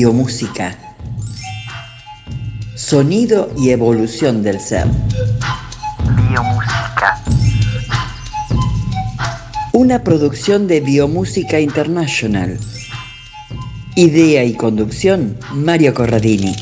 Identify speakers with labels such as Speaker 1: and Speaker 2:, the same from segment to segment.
Speaker 1: Biomúsica. Sonido y evolución del ser. Biomúsica. Una producción de Biomúsica International. Idea y conducción, Mario Corradini.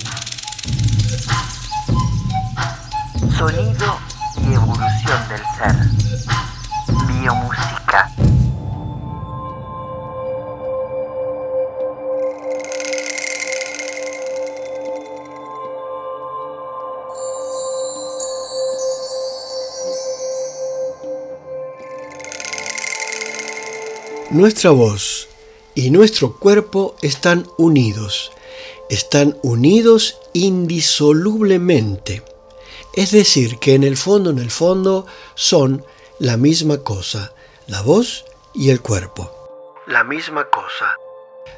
Speaker 2: Nuestra voz y nuestro cuerpo están unidos, están unidos indisolublemente. Es decir, que en el fondo, en el fondo, son la misma cosa, la voz y el cuerpo. La misma cosa.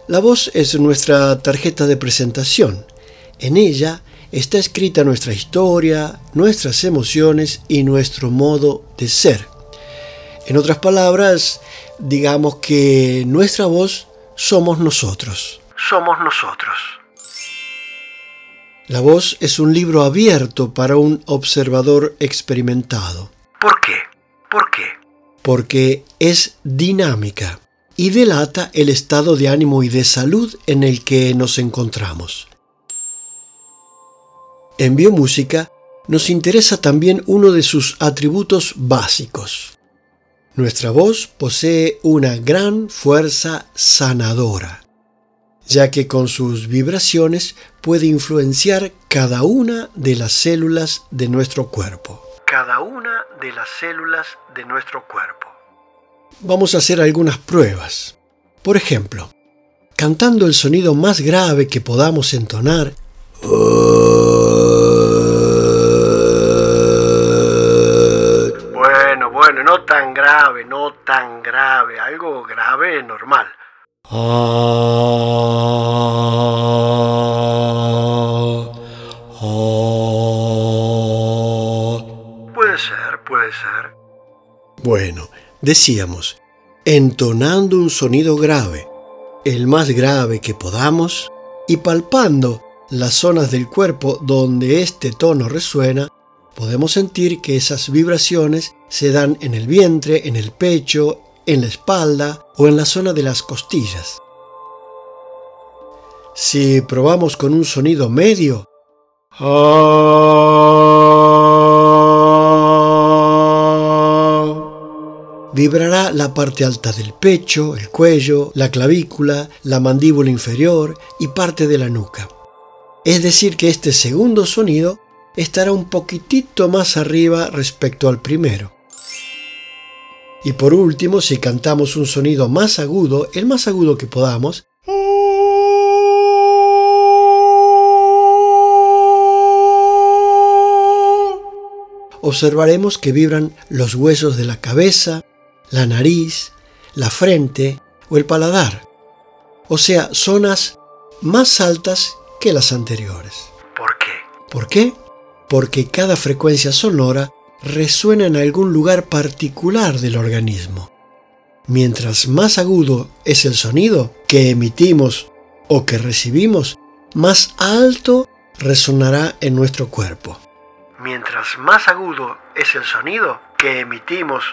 Speaker 2: La voz es nuestra tarjeta de presentación. En ella está escrita nuestra historia, nuestras emociones y nuestro modo de ser. En otras palabras, digamos que nuestra voz somos nosotros. Somos nosotros. La voz es un libro abierto para un observador experimentado. ¿Por qué? ¿Por qué? Porque es dinámica y delata el estado de ánimo y de salud en el que nos encontramos. En biomúsica nos interesa también uno de sus atributos básicos. Nuestra voz posee una gran fuerza sanadora ya que con sus vibraciones puede influenciar cada una de las células de nuestro cuerpo. Cada una de las células de nuestro cuerpo. Vamos a hacer algunas pruebas. Por ejemplo, cantando el sonido más grave que podamos entonar, bueno, no tan grave, no tan grave, algo grave normal. Puede ser, puede ser. Bueno, decíamos, entonando un sonido grave, el más grave que podamos, y palpando las zonas del cuerpo donde este tono resuena, podemos sentir que esas vibraciones se dan en el vientre, en el pecho, en la espalda o en la zona de las costillas. Si probamos con un sonido medio, vibrará la parte alta del pecho, el cuello, la clavícula, la mandíbula inferior y parte de la nuca. Es decir, que este segundo sonido estará un poquitito más arriba respecto al primero. Y por último, si cantamos un sonido más agudo, el más agudo que podamos, observaremos que vibran los huesos de la cabeza, la nariz, la frente o el paladar, o sea, zonas más altas que las anteriores. ¿Por qué? ¿Por qué? Porque cada frecuencia sonora resuena en algún lugar particular del organismo. Mientras más agudo es el sonido que emitimos o que recibimos, más alto resonará en nuestro cuerpo. Mientras más agudo es el sonido que emitimos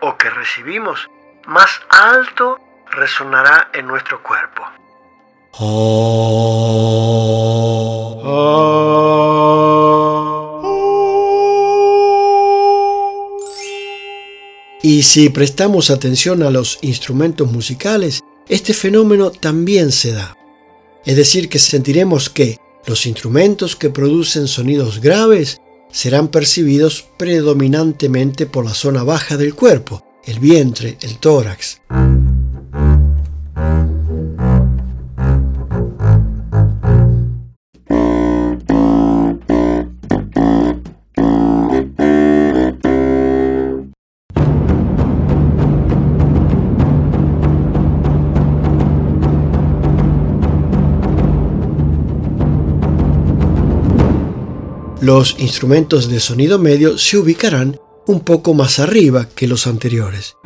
Speaker 2: o que recibimos, más alto resonará en nuestro cuerpo. Oh, oh. Y si prestamos atención a los instrumentos musicales, este fenómeno también se da. Es decir, que sentiremos que los instrumentos que producen sonidos graves serán percibidos predominantemente por la zona baja del cuerpo, el vientre, el tórax. Los instrumentos de sonido medio se ubicarán un poco más arriba que los anteriores.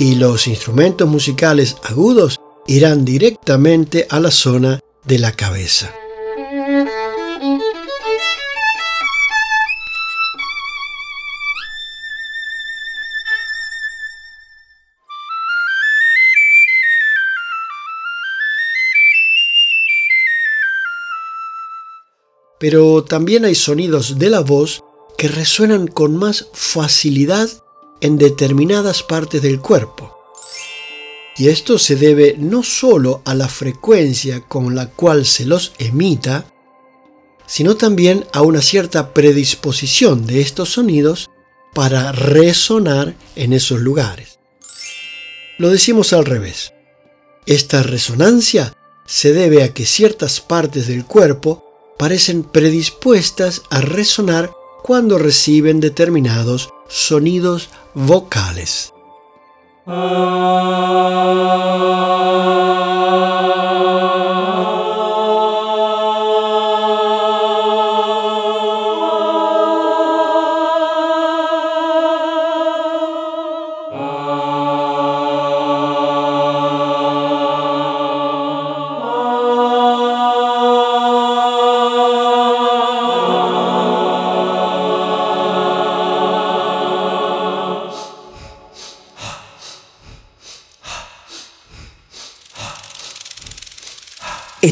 Speaker 2: y los instrumentos musicales agudos irán directamente a la zona de la cabeza. Pero también hay sonidos de la voz que resuenan con más facilidad en determinadas partes del cuerpo. Y esto se debe no solo a la frecuencia con la cual se los emita, sino también a una cierta predisposición de estos sonidos para resonar en esos lugares. Lo decimos al revés. Esta resonancia se debe a que ciertas partes del cuerpo parecen predispuestas a resonar cuando reciben determinados sonidos vocales. Oh.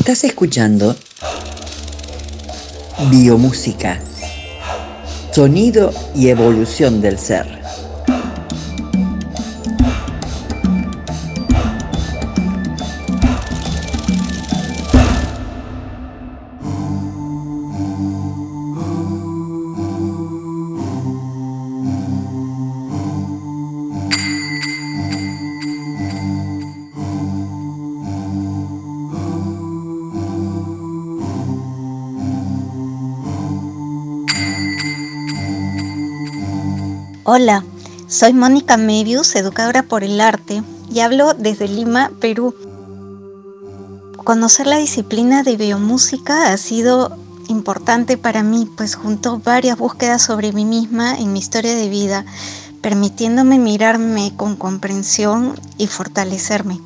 Speaker 1: Estás escuchando Biomúsica, sonido y evolución del ser.
Speaker 3: Hola, soy Mónica Mebius, educadora por el arte, y hablo desde Lima, Perú. Conocer la disciplina de biomúsica ha sido importante para mí, pues junto varias búsquedas sobre mí misma en mi historia de vida, permitiéndome mirarme con comprensión y fortalecerme.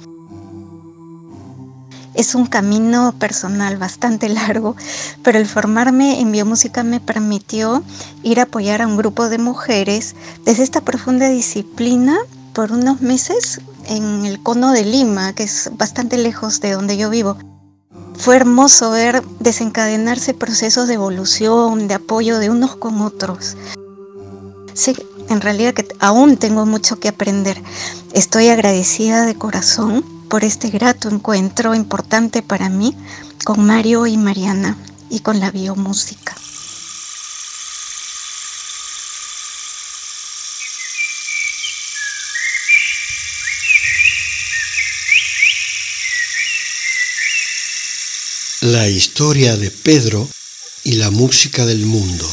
Speaker 3: Es un camino personal bastante largo, pero el formarme en biomúsica me permitió ir a apoyar a un grupo de mujeres desde esta profunda disciplina por unos meses en el cono de Lima, que es bastante lejos de donde yo vivo. Fue hermoso ver desencadenarse procesos de evolución, de apoyo de unos con otros. Sé en realidad que aún tengo mucho que aprender. Estoy agradecida de corazón por este grato encuentro importante para mí con Mario y Mariana y con la biomúsica.
Speaker 2: La historia de Pedro y la música del mundo.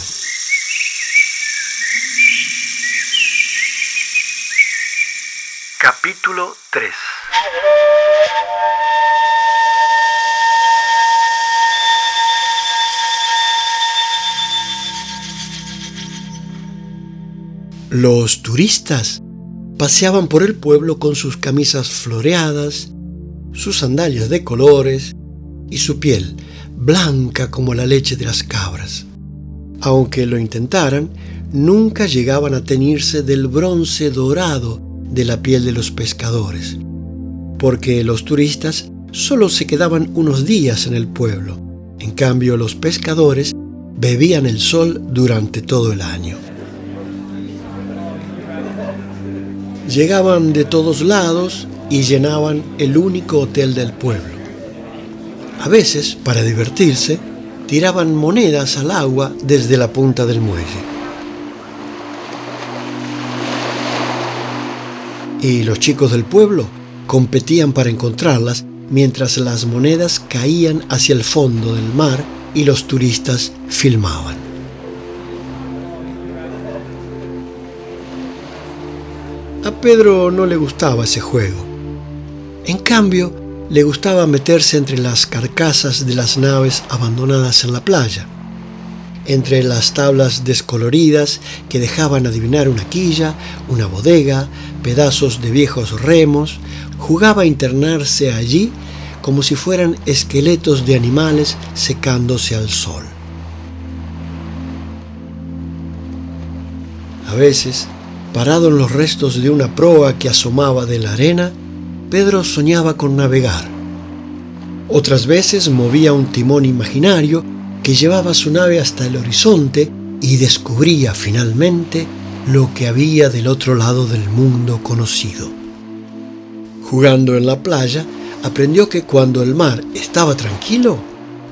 Speaker 2: Capítulo 3 Los turistas paseaban por el pueblo con sus camisas floreadas, sus sandalias de colores y su piel blanca como la leche de las cabras. Aunque lo intentaran, nunca llegaban a teñirse del bronce dorado de la piel de los pescadores, porque los turistas solo se quedaban unos días en el pueblo. En cambio, los pescadores bebían el sol durante todo el año. Llegaban de todos lados y llenaban el único hotel del pueblo. A veces, para divertirse, tiraban monedas al agua desde la punta del muelle. Y los chicos del pueblo competían para encontrarlas mientras las monedas caían hacia el fondo del mar y los turistas filmaban. A Pedro no le gustaba ese juego. En cambio, le gustaba meterse entre las carcasas de las naves abandonadas en la playa. Entre las tablas descoloridas que dejaban adivinar una quilla, una bodega, pedazos de viejos remos, jugaba a internarse allí como si fueran esqueletos de animales secándose al sol. A veces, parado en los restos de una proa que asomaba de la arena, Pedro soñaba con navegar. Otras veces movía un timón imaginario que llevaba su nave hasta el horizonte y descubría finalmente lo que había del otro lado del mundo conocido. Jugando en la playa, aprendió que cuando el mar estaba tranquilo,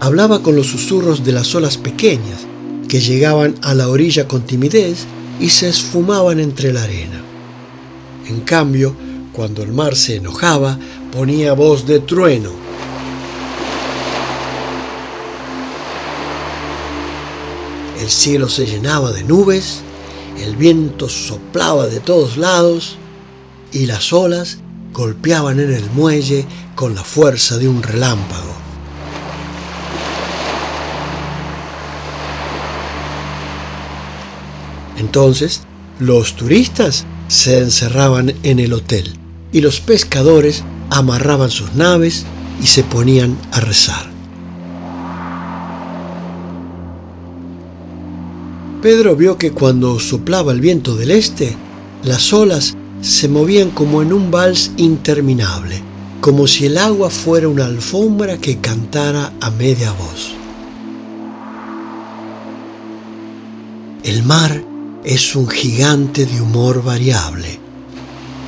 Speaker 2: hablaba con los susurros de las olas pequeñas, que llegaban a la orilla con timidez y se esfumaban entre la arena. En cambio, cuando el mar se enojaba, ponía voz de trueno. El cielo se llenaba de nubes, el viento soplaba de todos lados y las olas golpeaban en el muelle con la fuerza de un relámpago. Entonces, los turistas se encerraban en el hotel y los pescadores amarraban sus naves y se ponían a rezar. Pedro vio que cuando soplaba el viento del este, las olas se movían como en un vals interminable, como si el agua fuera una alfombra que cantara a media voz. El mar es un gigante de humor variable,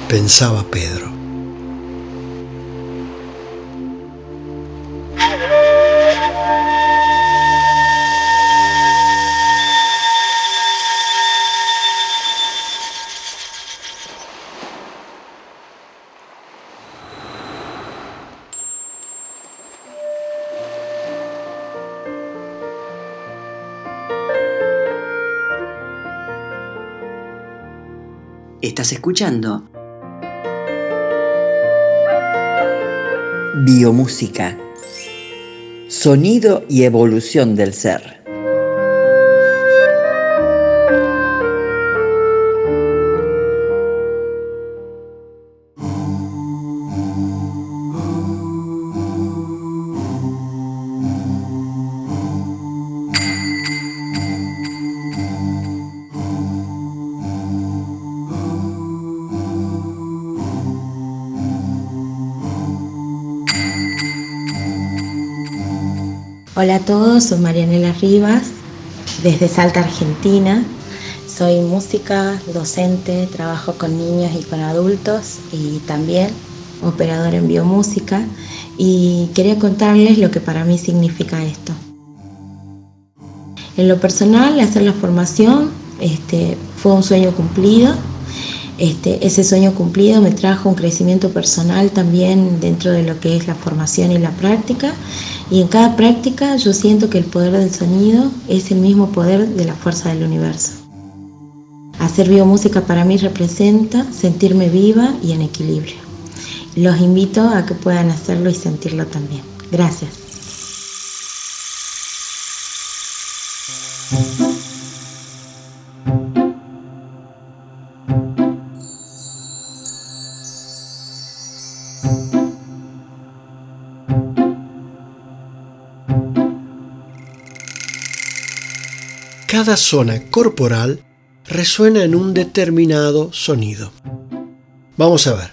Speaker 2: pensaba Pedro.
Speaker 1: Estás escuchando Biomúsica. Sonido y evolución del ser.
Speaker 4: Soy Marianela Rivas, desde Salta, Argentina. Soy música, docente, trabajo con niños y con adultos y también operador en biomúsica y quería contarles lo que para mí significa esto. En lo personal, hacer la formación este, fue un sueño cumplido. Este, ese sueño cumplido me trajo un crecimiento personal también dentro de lo que es la formación y la práctica y en cada práctica yo siento que el poder del sonido es el mismo poder de la fuerza del universo. Hacer biomúsica para mí representa sentirme viva y en equilibrio. Los invito a que puedan hacerlo y sentirlo también. Gracias.
Speaker 2: Cada zona corporal resuena en un determinado sonido. Vamos a ver.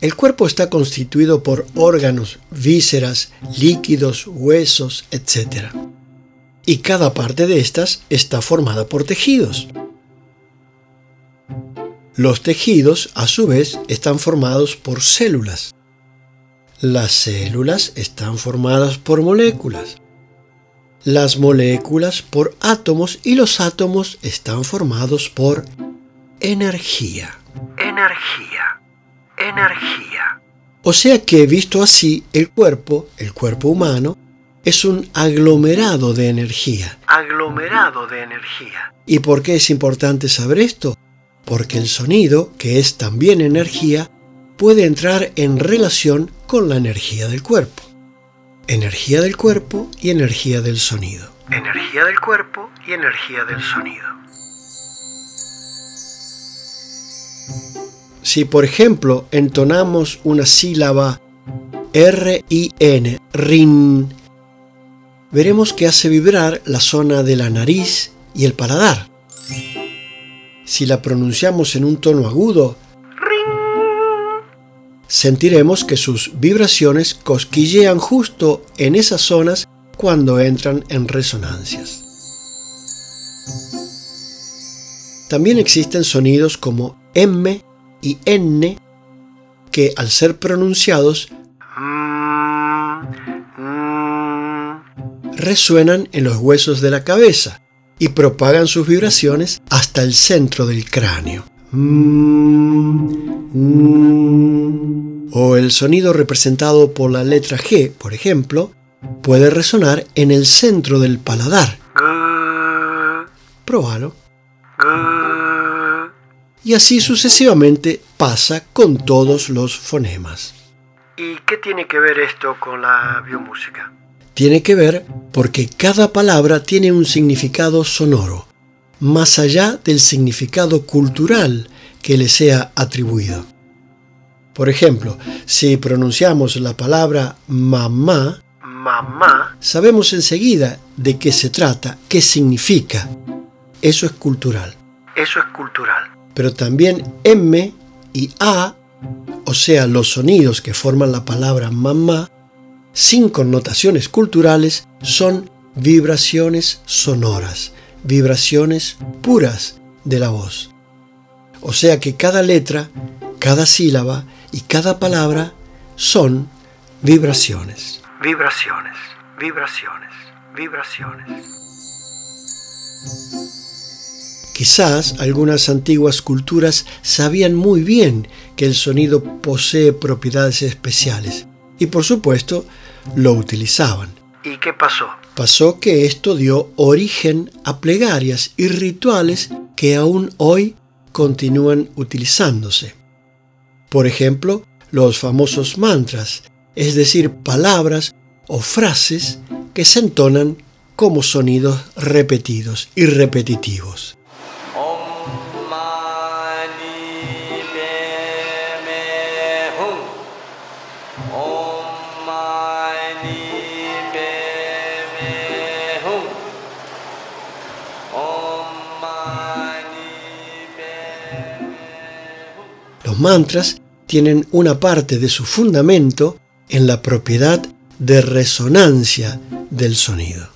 Speaker 2: El cuerpo está constituido por órganos, vísceras, líquidos, huesos, etc. Y cada parte de estas está formada por tejidos. Los tejidos, a su vez, están formados por células. Las células están formadas por moléculas las moléculas por átomos y los átomos están formados por energía. Energía. Energía. O sea que visto así, el cuerpo, el cuerpo humano, es un aglomerado de energía. Aglomerado de energía. ¿Y por qué es importante saber esto? Porque el sonido, que es también energía, puede entrar en relación con la energía del cuerpo energía del cuerpo y energía del sonido. energía del cuerpo y energía del sonido. Si por ejemplo entonamos una sílaba R-I-N, RIN, veremos que hace vibrar la zona de la nariz y el paladar. Si la pronunciamos en un tono agudo, sentiremos que sus vibraciones cosquillean justo en esas zonas cuando entran en resonancias. También existen sonidos como M y N que al ser pronunciados resuenan en los huesos de la cabeza y propagan sus vibraciones hasta el centro del cráneo. O el sonido representado por la letra G, por ejemplo, puede resonar en el centro del paladar. Probalo. Y así sucesivamente pasa con todos los fonemas. ¿Y qué tiene que ver esto con la biomúsica? Tiene que ver porque cada palabra tiene un significado sonoro, más allá del significado cultural que le sea atribuido. Por ejemplo, si pronunciamos la palabra mamá, mamá, sabemos enseguida de qué se trata, qué significa. Eso es cultural. Eso es cultural. Pero también M y A, o sea, los sonidos que forman la palabra mamá, sin connotaciones culturales, son vibraciones sonoras, vibraciones puras de la voz. O sea que cada letra, cada sílaba y cada palabra son vibraciones. Vibraciones, vibraciones, vibraciones. Quizás algunas antiguas culturas sabían muy bien que el sonido posee propiedades especiales y por supuesto lo utilizaban. ¿Y qué pasó? Pasó que esto dio origen a plegarias y rituales que aún hoy continúan utilizándose. Por ejemplo, los famosos mantras, es decir, palabras o frases que se entonan como sonidos repetidos y repetitivos. Los mantras tienen una parte de su fundamento en la propiedad de resonancia del sonido.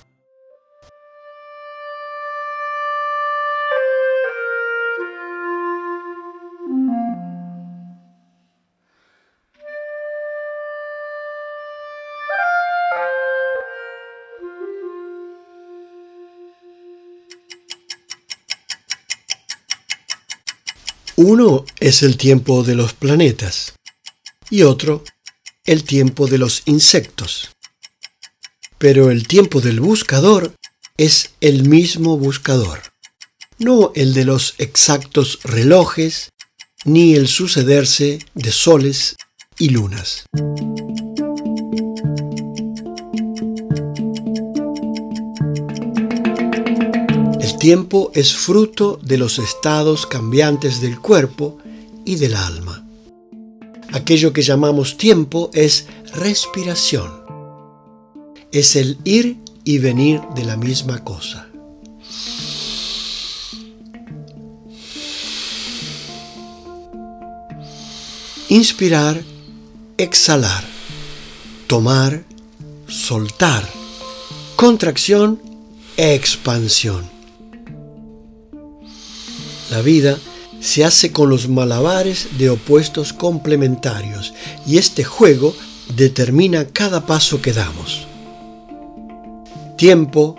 Speaker 2: Uno es el tiempo de los planetas y otro el tiempo de los insectos. Pero el tiempo del buscador es el mismo buscador, no el de los exactos relojes ni el sucederse de soles y lunas. Tiempo es fruto de los estados cambiantes del cuerpo y del alma. Aquello que llamamos tiempo es respiración. Es el ir y venir de la misma cosa. Inspirar, exhalar, tomar, soltar, contracción, expansión. La vida se hace con los malabares de opuestos complementarios y este juego determina cada paso que damos. Tiempo,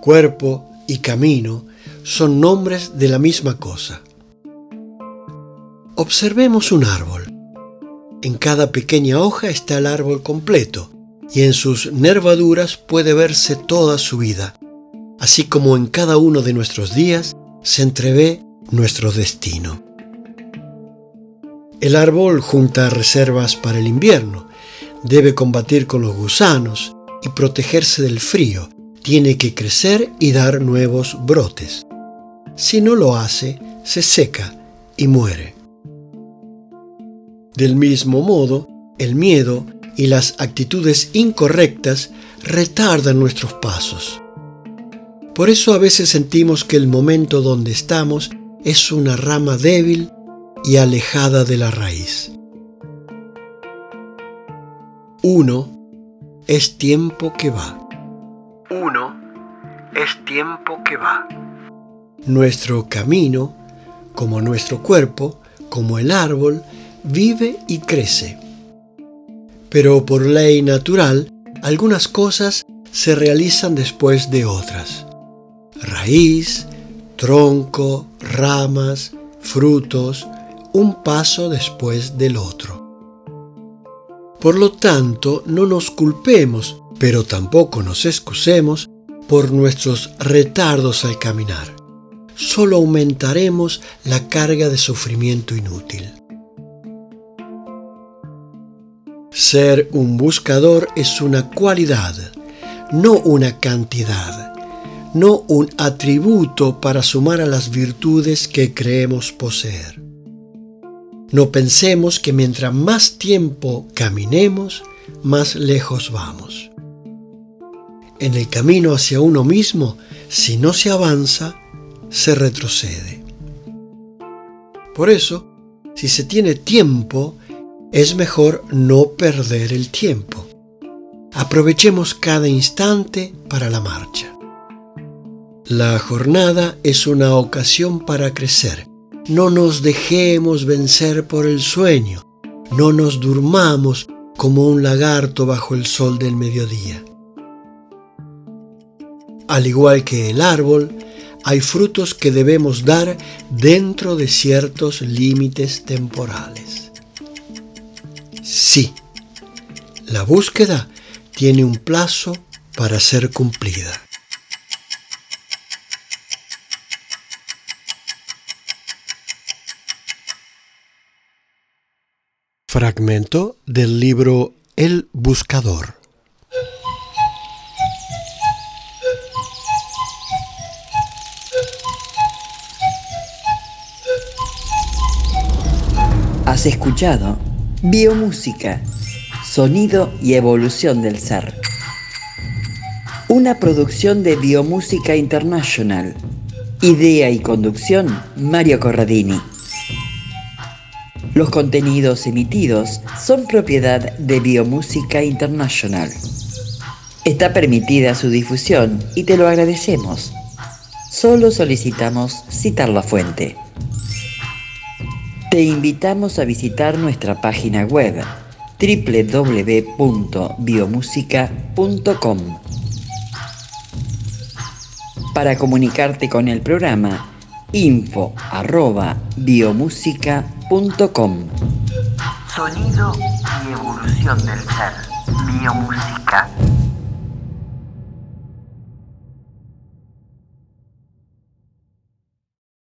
Speaker 2: cuerpo y camino son nombres de la misma cosa. Observemos un árbol. En cada pequeña hoja está el árbol completo y en sus nervaduras puede verse toda su vida, así como en cada uno de nuestros días se entrevé nuestro destino. El árbol junta reservas para el invierno, debe combatir con los gusanos y protegerse del frío, tiene que crecer y dar nuevos brotes. Si no lo hace, se seca y muere. Del mismo modo, el miedo y las actitudes incorrectas retardan nuestros pasos. Por eso a veces sentimos que el momento donde estamos es una rama débil y alejada de la raíz. Uno es tiempo que va. Uno es tiempo que va. Nuestro camino, como nuestro cuerpo, como el árbol, vive y crece. Pero por ley natural, algunas cosas se realizan después de otras. Raíz, tronco, ramas, frutos, un paso después del otro. Por lo tanto, no nos culpemos, pero tampoco nos excusemos por nuestros retardos al caminar. Solo aumentaremos la carga de sufrimiento inútil. Ser un buscador es una cualidad, no una cantidad, no un atributo para sumar a las virtudes que creemos poseer. No pensemos que mientras más tiempo caminemos, más lejos vamos. En el camino hacia uno mismo, si no se avanza, se retrocede. Por eso, si se tiene tiempo, es mejor no perder el tiempo. Aprovechemos cada instante para la marcha. La jornada es una ocasión para crecer. No nos dejemos vencer por el sueño. No nos durmamos como un lagarto bajo el sol del mediodía. Al igual que el árbol, hay frutos que debemos dar dentro de ciertos límites temporales. Sí, la búsqueda tiene un plazo para ser cumplida. Fragmento del libro El Buscador.
Speaker 1: Has escuchado Biomúsica, sonido y evolución del ser. Una producción de Biomúsica International. Idea y conducción, Mario Corradini. Los contenidos emitidos son propiedad de Biomúsica International. Está permitida su difusión y te lo agradecemos. Solo solicitamos citar la fuente. Te invitamos a visitar nuestra página web www.biomusica.com para comunicarte con el programa info@biomusica.com Sonido y evolución del ser. Biomusica